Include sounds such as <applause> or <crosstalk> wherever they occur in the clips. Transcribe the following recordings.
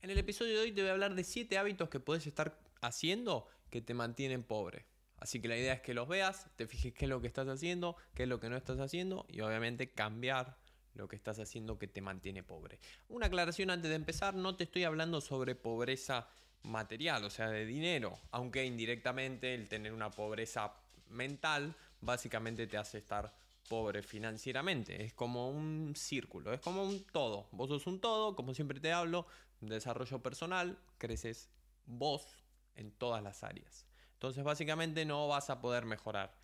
En el episodio de hoy te voy a hablar de 7 hábitos que puedes estar haciendo que te mantienen pobre. Así que la idea es que los veas, te fijes qué es lo que estás haciendo, qué es lo que no estás haciendo y obviamente cambiar lo que estás haciendo que te mantiene pobre. Una aclaración antes de empezar, no te estoy hablando sobre pobreza material, o sea, de dinero, aunque indirectamente el tener una pobreza mental básicamente te hace estar pobre financieramente. Es como un círculo, es como un todo. Vos sos un todo, como siempre te hablo, desarrollo personal, creces vos en todas las áreas. Entonces básicamente no vas a poder mejorar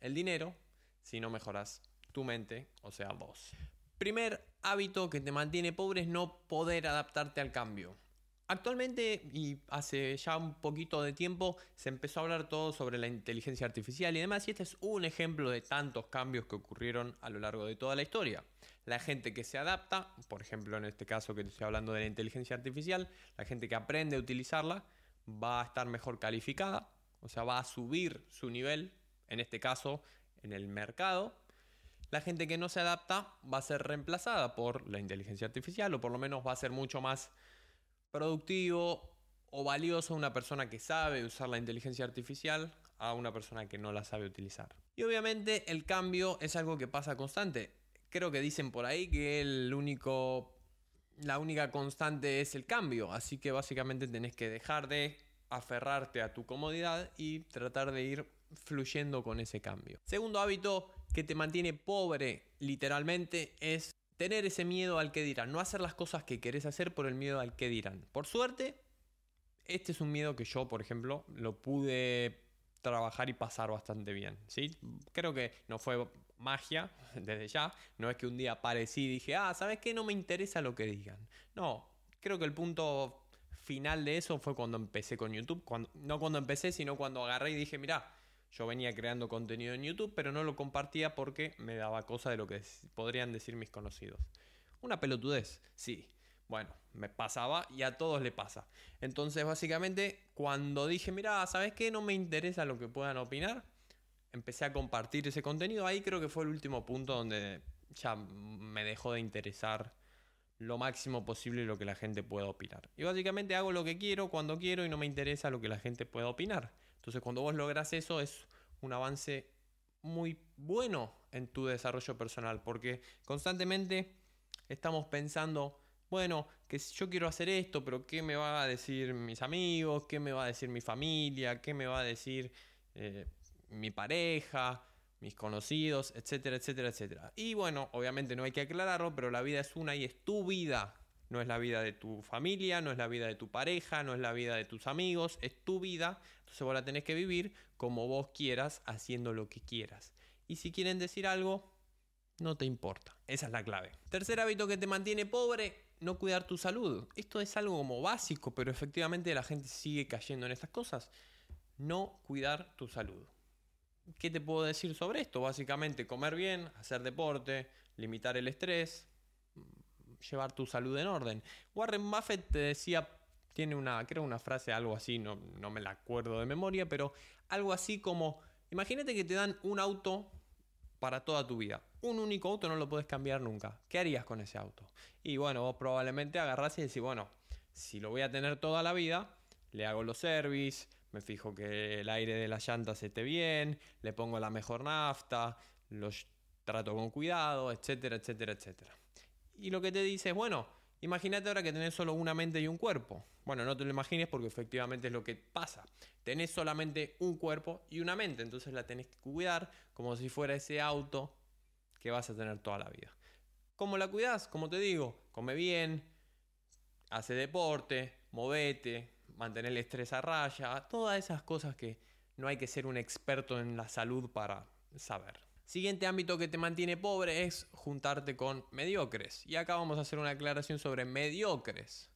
el dinero si no mejoras tu mente, o sea, vos. Primer hábito que te mantiene pobre es no poder adaptarte al cambio. Actualmente y hace ya un poquito de tiempo se empezó a hablar todo sobre la inteligencia artificial y demás y este es un ejemplo de tantos cambios que ocurrieron a lo largo de toda la historia. La gente que se adapta, por ejemplo en este caso que estoy hablando de la inteligencia artificial, la gente que aprende a utilizarla va a estar mejor calificada, o sea va a subir su nivel, en este caso en el mercado. La gente que no se adapta va a ser reemplazada por la inteligencia artificial o por lo menos va a ser mucho más productivo o valioso una persona que sabe usar la inteligencia artificial a una persona que no la sabe utilizar. Y obviamente el cambio es algo que pasa constante. Creo que dicen por ahí que el único la única constante es el cambio, así que básicamente tenés que dejar de aferrarte a tu comodidad y tratar de ir fluyendo con ese cambio. Segundo hábito que te mantiene pobre literalmente es tener ese miedo al que dirán, no hacer las cosas que querés hacer por el miedo al que dirán. Por suerte, este es un miedo que yo, por ejemplo, lo pude trabajar y pasar bastante bien, ¿sí? Creo que no fue magia <laughs> desde ya, no es que un día aparecí y dije, ah, ¿sabes qué? No me interesa lo que digan. No, creo que el punto final de eso fue cuando empecé con YouTube, cuando, no cuando empecé, sino cuando agarré y dije, mira, yo venía creando contenido en YouTube, pero no lo compartía porque me daba cosa de lo que podrían decir mis conocidos. Una pelotudez, sí. Bueno, me pasaba y a todos le pasa. Entonces, básicamente, cuando dije, mira, ¿sabes qué? No me interesa lo que puedan opinar, empecé a compartir ese contenido. Ahí creo que fue el último punto donde ya me dejó de interesar lo máximo posible lo que la gente pueda opinar. Y básicamente hago lo que quiero cuando quiero y no me interesa lo que la gente pueda opinar. Entonces cuando vos logras eso es un avance muy bueno en tu desarrollo personal porque constantemente estamos pensando, bueno, que yo quiero hacer esto, pero ¿qué me va a decir mis amigos? ¿Qué me va a decir mi familia? ¿Qué me va a decir eh, mi pareja? mis conocidos, etcétera, etcétera, etcétera. Y bueno, obviamente no hay que aclararlo, pero la vida es una y es tu vida. No es la vida de tu familia, no es la vida de tu pareja, no es la vida de tus amigos, es tu vida. Entonces vos la tenés que vivir como vos quieras, haciendo lo que quieras. Y si quieren decir algo, no te importa. Esa es la clave. Tercer hábito que te mantiene pobre, no cuidar tu salud. Esto es algo como básico, pero efectivamente la gente sigue cayendo en estas cosas. No cuidar tu salud. ¿Qué te puedo decir sobre esto? Básicamente comer bien, hacer deporte, limitar el estrés, llevar tu salud en orden. Warren Buffett te decía, tiene una, creo una frase, algo así, no, no me la acuerdo de memoria, pero algo así como, imagínate que te dan un auto para toda tu vida. Un único auto no lo puedes cambiar nunca. ¿Qué harías con ese auto? Y bueno, vos probablemente agarrás y decís, bueno, si lo voy a tener toda la vida, le hago los service, me fijo que el aire de las llantas esté bien, le pongo la mejor nafta, los trato con cuidado, etcétera, etcétera, etcétera. Y lo que te dice es, bueno, imagínate ahora que tenés solo una mente y un cuerpo. Bueno, no te lo imagines porque efectivamente es lo que pasa. Tenés solamente un cuerpo y una mente, entonces la tenés que cuidar como si fuera ese auto que vas a tener toda la vida. ¿Cómo la cuidas? Como te digo, come bien, hace deporte, movete, mantener el estrés a raya, todas esas cosas que no hay que ser un experto en la salud para saber. Siguiente ámbito que te mantiene pobre es juntarte con mediocres. Y acá vamos a hacer una aclaración sobre mediocres.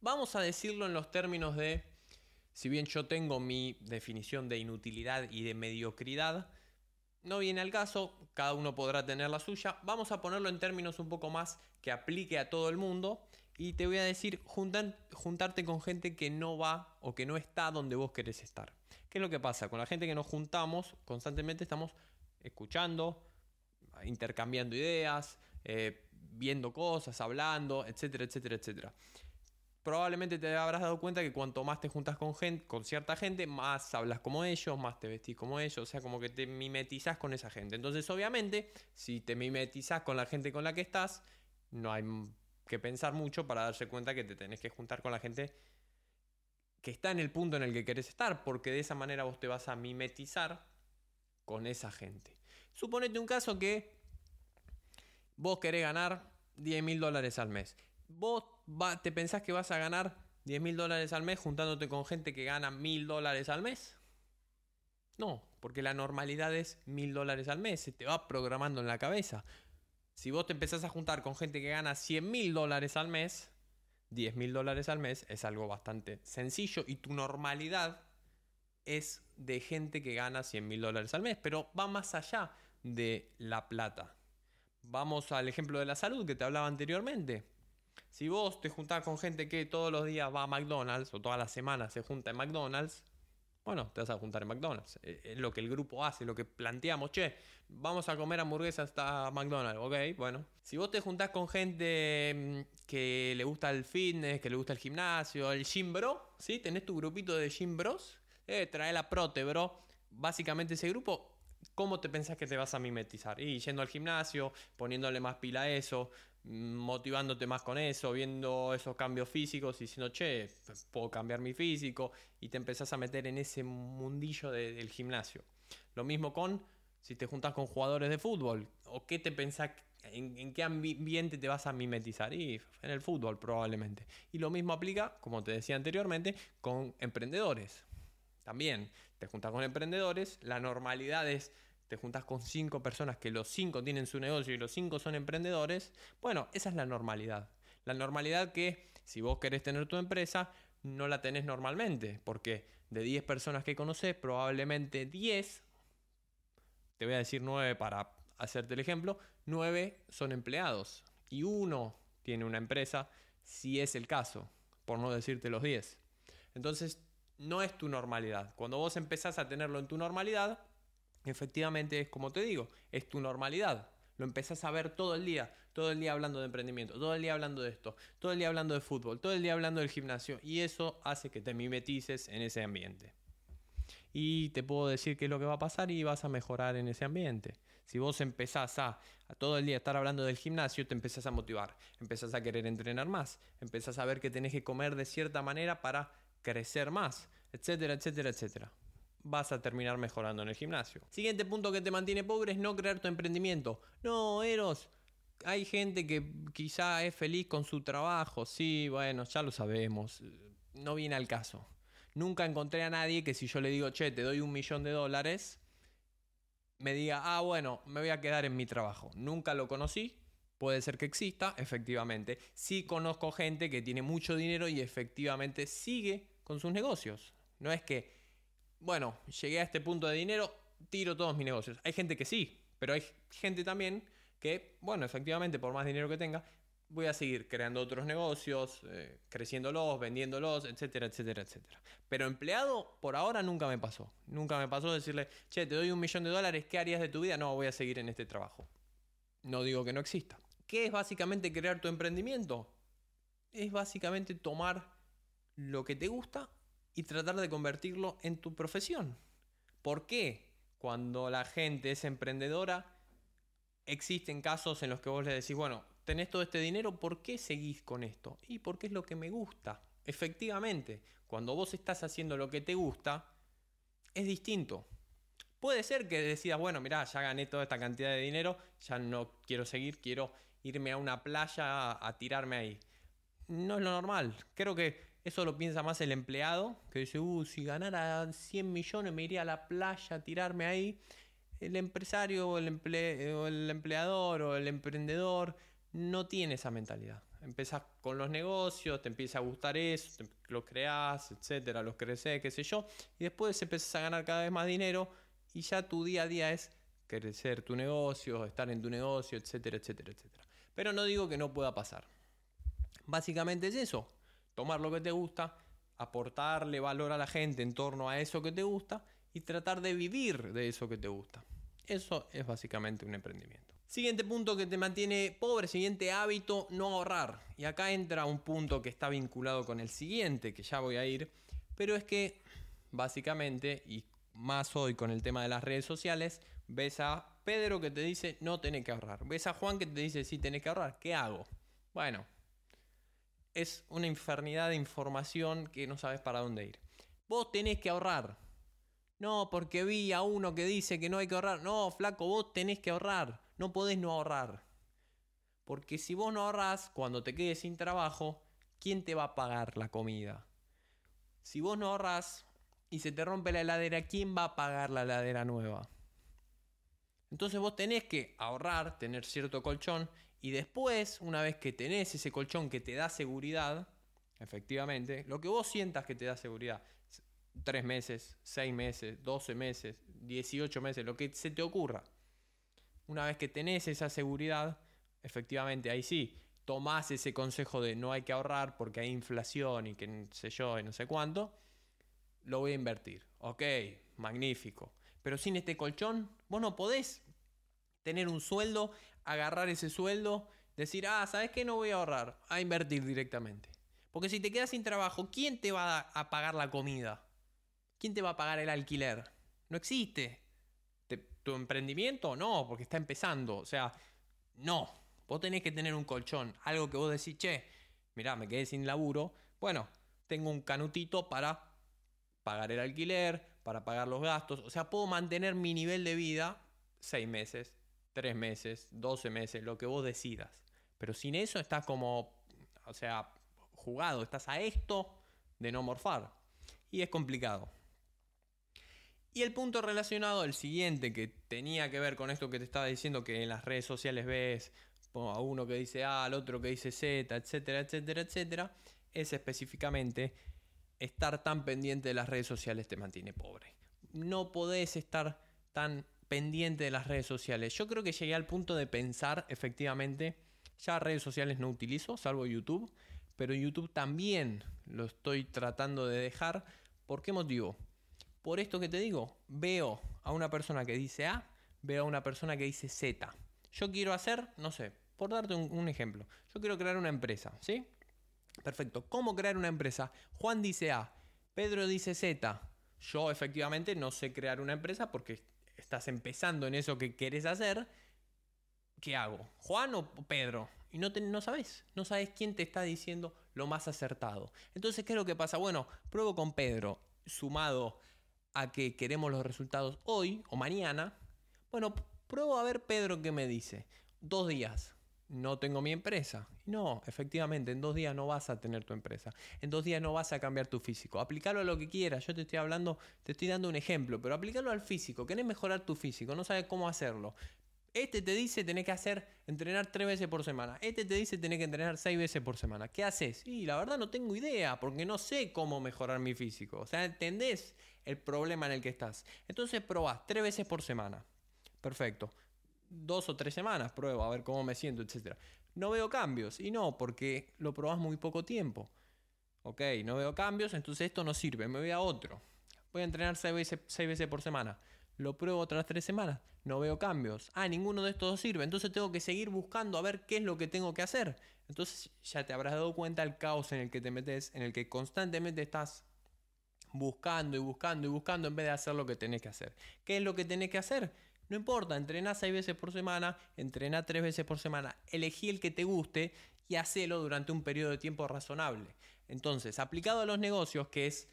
Vamos a decirlo en los términos de, si bien yo tengo mi definición de inutilidad y de mediocridad, no viene al caso, cada uno podrá tener la suya. Vamos a ponerlo en términos un poco más que aplique a todo el mundo. Y te voy a decir, juntarte con gente que no va o que no está donde vos querés estar. ¿Qué es lo que pasa? Con la gente que nos juntamos, constantemente estamos escuchando, intercambiando ideas, eh, viendo cosas, hablando, etcétera, etcétera, etcétera. probablemente te habrás dado cuenta que cuanto más te juntas con, gente, con cierta gente, más hablas como ellos, más te vestís como ellos, o sea, como que te mimetizas con esa gente. Entonces, obviamente, si te mimetizas con la gente con la que estás, no hay que pensar mucho para darse cuenta que te tenés que juntar con la gente que está en el punto en el que querés estar, porque de esa manera vos te vas a mimetizar con esa gente. Suponete un caso que vos querés ganar 10 mil dólares al mes. Vos te pensás que vas a ganar 10 mil dólares al mes juntándote con gente que gana mil dólares al mes. No, porque la normalidad es mil dólares al mes, se te va programando en la cabeza. Si vos te empezás a juntar con gente que gana 100 mil dólares al mes, 10 mil dólares al mes es algo bastante sencillo y tu normalidad es de gente que gana 100 mil dólares al mes, pero va más allá de la plata. Vamos al ejemplo de la salud que te hablaba anteriormente. Si vos te juntás con gente que todos los días va a McDonald's o todas las semanas se junta en McDonald's, bueno, te vas a juntar en McDonald's. Eh, es lo que el grupo hace, lo que planteamos. Che, vamos a comer hamburguesas hasta McDonald's. Ok, bueno. Si vos te juntás con gente mm, que le gusta el fitness, que le gusta el gimnasio, el gym bro, ¿sí? Tenés tu grupito de gym bros. Eh, trae la prote, bro. Básicamente ese grupo ¿Cómo te pensás que te vas a mimetizar? Y yendo al gimnasio, poniéndole más pila a eso, motivándote más con eso, viendo esos cambios físicos y diciendo, che, puedo cambiar mi físico y te empezás a meter en ese mundillo del gimnasio. Lo mismo con si te juntas con jugadores de fútbol, o qué te pensás, en, en, qué ambiente te vas a mimetizar, y en el fútbol probablemente. Y lo mismo aplica, como te decía anteriormente, con emprendedores. También te juntas con emprendedores, la normalidad es te juntas con cinco personas que los cinco tienen su negocio y los cinco son emprendedores, bueno, esa es la normalidad. La normalidad que si vos querés tener tu empresa, no la tenés normalmente, porque de 10 personas que conoces, probablemente 10, te voy a decir 9 para hacerte el ejemplo, 9 son empleados y uno tiene una empresa, si es el caso, por no decirte los 10. Entonces, no es tu normalidad. Cuando vos empezás a tenerlo en tu normalidad, efectivamente es como te digo, es tu normalidad. Lo empezás a ver todo el día, todo el día hablando de emprendimiento, todo el día hablando de esto, todo el día hablando de fútbol, todo el día hablando del gimnasio y eso hace que te mimetices en ese ambiente. Y te puedo decir qué es lo que va a pasar y vas a mejorar en ese ambiente. Si vos empezás a, todo el día estar hablando del gimnasio, te empezás a motivar, empezás a querer entrenar más, empezás a ver que tenés que comer de cierta manera para crecer más, etcétera, etcétera, etcétera vas a terminar mejorando en el gimnasio. Siguiente punto que te mantiene pobre es no crear tu emprendimiento. No, Eros, hay gente que quizá es feliz con su trabajo. Sí, bueno, ya lo sabemos. No viene al caso. Nunca encontré a nadie que si yo le digo, che, te doy un millón de dólares, me diga, ah, bueno, me voy a quedar en mi trabajo. Nunca lo conocí. Puede ser que exista, efectivamente. Sí conozco gente que tiene mucho dinero y efectivamente sigue con sus negocios. No es que bueno, llegué a este punto de dinero, tiro todos mis negocios. Hay gente que sí, pero hay gente también que, bueno, efectivamente, por más dinero que tenga, voy a seguir creando otros negocios, eh, creciéndolos, vendiéndolos, etcétera, etcétera, etcétera. Pero empleado, por ahora nunca me pasó. Nunca me pasó decirle, che, te doy un millón de dólares, ¿qué harías de tu vida? No, voy a seguir en este trabajo. No digo que no exista. ¿Qué es básicamente crear tu emprendimiento? Es básicamente tomar lo que te gusta y tratar de convertirlo en tu profesión. ¿Por qué? Cuando la gente es emprendedora, existen casos en los que vos le decís, bueno, tenés todo este dinero, ¿por qué seguís con esto? Y porque es lo que me gusta. Efectivamente, cuando vos estás haciendo lo que te gusta, es distinto. Puede ser que decidas, bueno, mirá, ya gané toda esta cantidad de dinero, ya no quiero seguir, quiero irme a una playa a, tirarme ahí. No es lo normal. Creo que eso lo piensa más el empleado, que dice, uh, si ganara 100 millones me iría a la playa a tirarme ahí. El empresario o el, empleador o el emprendedor no tiene esa mentalidad. Empezás con los negocios, te empieza a gustar eso, lo creas, etcétera, los creces, qué sé yo, y después empezás a ganar cada vez más dinero y ya tu día a día es crecer tu negocio, estar en tu negocio, etcétera, etcétera, etcétera. Pero no digo que no pueda pasar. Básicamente es eso, tomar lo que te gusta, aportarle valor a la gente en torno a eso que te gusta y tratar de vivir de eso que te gusta. Eso es básicamente un emprendimiento. Siguiente punto que te mantiene pobre, siguiente hábito, no ahorrar. Y acá entra un punto que está vinculado con el siguiente, que ya voy a ir, pero es que básicamente, más hoy con el tema de las redes sociales, ves a Pedro que te dice no tenés que ahorrar, ves a Juan que te dice sí tenés que ahorrar, ¿qué hago? Bueno, es una infernidad de información que no sabes para dónde ir. Vos tenés que ahorrar. No, porque vi a uno que dice que no hay que ahorrar. No, flaco, vos tenés que ahorrar. No podés no ahorrar. Porque si vos no ahorrás, cuando te quedes sin trabajo, ¿quién te va a pagar la comida? Si vos no ahorrás y se te rompe la heladera, ¿quién va a pagar la heladera nueva? Entonces vos tenés que ahorrar, tener cierto colchón y después, una vez que tenés ese colchón que te da seguridad, efectivamente, lo que vos sientas que te da seguridad, tres meses, seis meses, 12 meses, 18 meses, lo que se te ocurra una vez que tenés esa seguridad, efectivamente ahí sí, tomás ese consejo de no hay que ahorrar porque hay inflación y que sé yo y no sé cuánto, lo voy a invertir. Ok, magnífico. Pero sin este colchón, vos no podés tener un sueldo, agarrar ese sueldo, decir, ah, ¿sabes qué? No voy a ahorrar, a invertir directamente. Porque si te quedas sin trabajo, ¿quién te va a pagar la comida? ¿Quién te va a pagar el alquiler? No existe tu emprendimiento, no, porque está empezando. O sea, no. Vos tenés que tener un colchón. Algo que vos decís, che, mirá, me quedé sin laburo. Bueno, tengo un canutito para pagar el alquiler, para pagar los gastos. O sea, puedo mantener mi nivel de vida seis meses, tres meses, doce meses, lo que vos decidas. Pero sin eso estás como, o sea, jugado, estás a esto de no morfar. Y es complicado. Y el punto relacionado, el siguiente, que tenía que ver con esto que te estaba diciendo, que en las redes sociales ves a uno que dice A, al otro que dice Z, etcétera, etcétera, etcétera, es específicamente estar tan pendiente de las redes sociales te mantiene pobre. No podés estar tan pendiente de las redes sociales. Yo creo que llegué al punto de pensar, efectivamente, ya redes sociales no utilizo, salvo YouTube, pero YouTube también lo estoy tratando de dejar. ¿Por qué motivo? Por esto que te digo, veo a una persona que dice A, veo a una persona que dice Z. Yo quiero hacer, no sé, por darte un, ejemplo, yo quiero crear una empresa, ¿sí? Perfecto. ¿Cómo crear una empresa? Juan dice A, Pedro dice Z. Yo efectivamente no sé crear una empresa porque estás empezando en eso que quieres hacer. ¿Qué hago? ¿Juan o Pedro? Y no, no sabes, no sabes quién te está diciendo lo más acertado. Entonces, ¿qué es lo que pasa? Bueno, pruebo con Pedro, sumado a que queremos los resultados hoy o mañana, bueno, pruebo a ver Pedro qué me dice. Dos días, no tengo mi empresa. No, efectivamente, en dos días no vas a tener tu empresa. En dos días no vas a cambiar tu físico. Aplicarlo a lo que quieras. Yo te estoy hablando, te estoy dando un ejemplo, pero aplicarlo al físico. Querés mejorar tu físico, no sabes cómo hacerlo. Este te dice tenés que hacer, entrenar tres veces por semana. Este te dice tenés que entrenar seis veces por semana. ¿Qué haces? Y la verdad no tengo idea, porque no sé cómo mejorar mi físico. O sea, ¿entendés el problema en el que estás? Entonces probás tres veces por semana. Perfecto. Dos o tres semanas pruebo a ver cómo me siento, etc. No veo cambios. Y no, porque lo probás muy poco tiempo. Ok, no veo cambios, entonces esto no sirve. Me voy a otro. Voy a entrenar seis veces, seis veces por semana lo pruebo otras tres semanas, no veo cambios. Ah, ninguno de estos sirve, entonces tengo que seguir buscando a ver qué es lo que tengo que hacer. Entonces ya te habrás dado cuenta del caos en el que te metes, en el que constantemente estás buscando y buscando y buscando en vez de hacer lo que tenés que hacer. ¿Qué es lo que tenés que hacer? No importa, entrená seis veces por semana, entrená tres veces por semana, elegí el que te guste y hacelo durante un periodo de tiempo razonable. Entonces, aplicado a los negocios, que es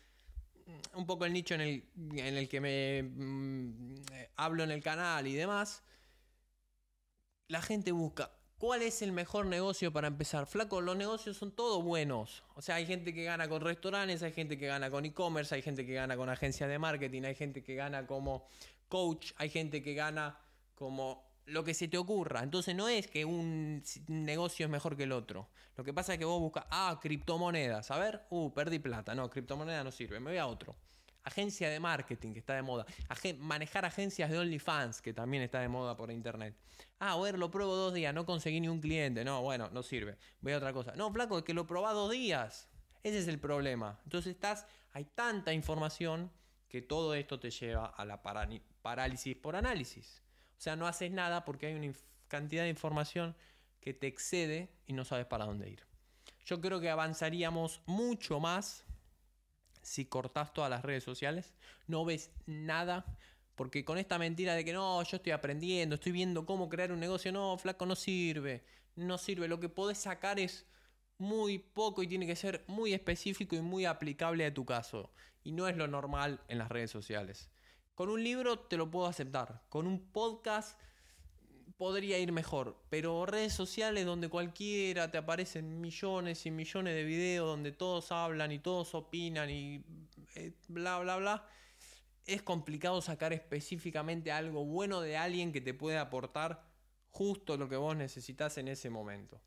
un poco el nicho en el, en el que me mm, hablo en el canal y demás, la gente busca cuál es el mejor negocio para empezar. Flaco, los negocios son todos buenos. O sea, hay gente que gana con restaurantes, hay gente que gana con e-commerce, hay gente que gana con agencias de marketing, hay gente que gana como coach, hay gente que gana como lo que se te ocurra. Entonces no es que un negocio es mejor que el otro. Lo que pasa es que vos buscas, ah, criptomonedas. A ver, uh, perdí plata. No, criptomoneda no sirve. Me voy a otro. Agencia de marketing, que está de moda. manejar agencias de OnlyFans, que también está de moda por internet. Ah, a ver, lo pruebo dos días, no conseguí ni un cliente. No, bueno, no sirve. Voy a otra cosa. No, flaco, es que lo probá dos días. Ese es el problema. Entonces estás, hay tanta información que todo esto te lleva a la parálisis por análisis. O sea, no haces nada porque hay una cantidad de información que te excede y no sabes para dónde ir. Yo creo que avanzaríamos mucho más si cortás todas las redes sociales, no ves nada, porque con esta mentira de que no, yo estoy aprendiendo, estoy viendo cómo crear un negocio, no, flaco, no sirve, no sirve. Lo que podés sacar es muy poco y tiene que ser muy específico y muy aplicable a tu caso. Y no es lo normal en las redes sociales. Con un libro te lo puedo aceptar, con un podcast podría ir mejor, pero redes sociales donde cualquiera te aparecen millones y millones de videos donde todos hablan y todos opinan y eh, bla bla bla, es complicado sacar específicamente algo bueno de alguien que te puede aportar justo lo que vos necesitas en ese momento.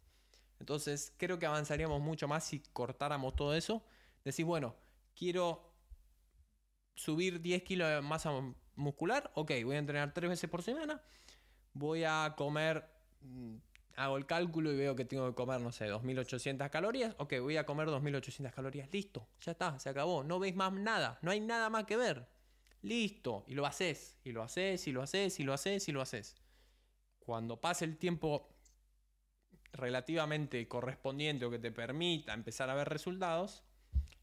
Entonces creo que avanzaríamos mucho más si cortáramos todo eso. Decís, bueno, quiero subir 10 kilos de masa muscular, ok, voy a entrenar tres veces por semana voy a comer, mm, hago el cálculo y veo que tengo que comer, no sé, 2800 calorías, ok, voy a comer 2800 calorías, listo, ya está, se acabó, no veis más nada, no hay nada más que ver, listo, y lo haces, y lo haces, y lo haces, y lo haces, y lo haces. Cuando pase el tiempo relativamente correspondiente o que te permita empezar a ver resultados,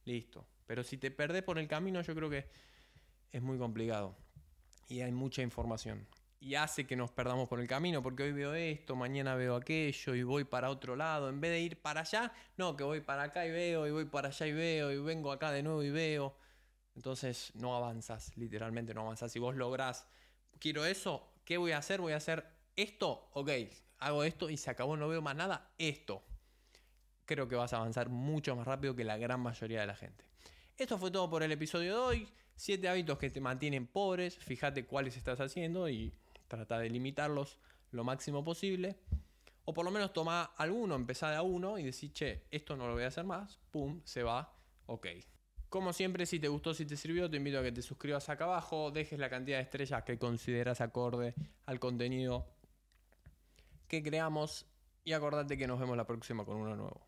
listo. Pero si te perdés por el camino, yo creo que es muy complicado y hay mucha información y hace que nos perdamos por el camino, porque hoy veo esto, mañana veo aquello y voy para otro lado, en vez de ir para allá, no, que voy para acá y veo, y voy para allá y veo, y vengo acá de nuevo y veo. Entonces no avanzas, literalmente no avanzas. Si vos lográs, quiero eso, ¿qué voy a hacer? Voy a hacer esto, ok, hago esto y se acabó, no veo más nada, esto. Creo que vas a avanzar mucho más rápido que la gran mayoría de la gente. Esto fue todo por el episodio de hoy. Siete hábitos que te mantienen pobres. Fíjate cuáles estás haciendo y trata de limitarlos lo máximo posible. O por lo menos toma alguno, empezá de a uno y decís, che, esto no lo voy a hacer más. Pum, se va. Ok. Como siempre, si te gustó, si te sirvió, te invito a que te suscribas acá abajo, dejes la cantidad de estrellas que consideras acorde al contenido que creamos y acordate que nos vemos la próxima con uno nuevo.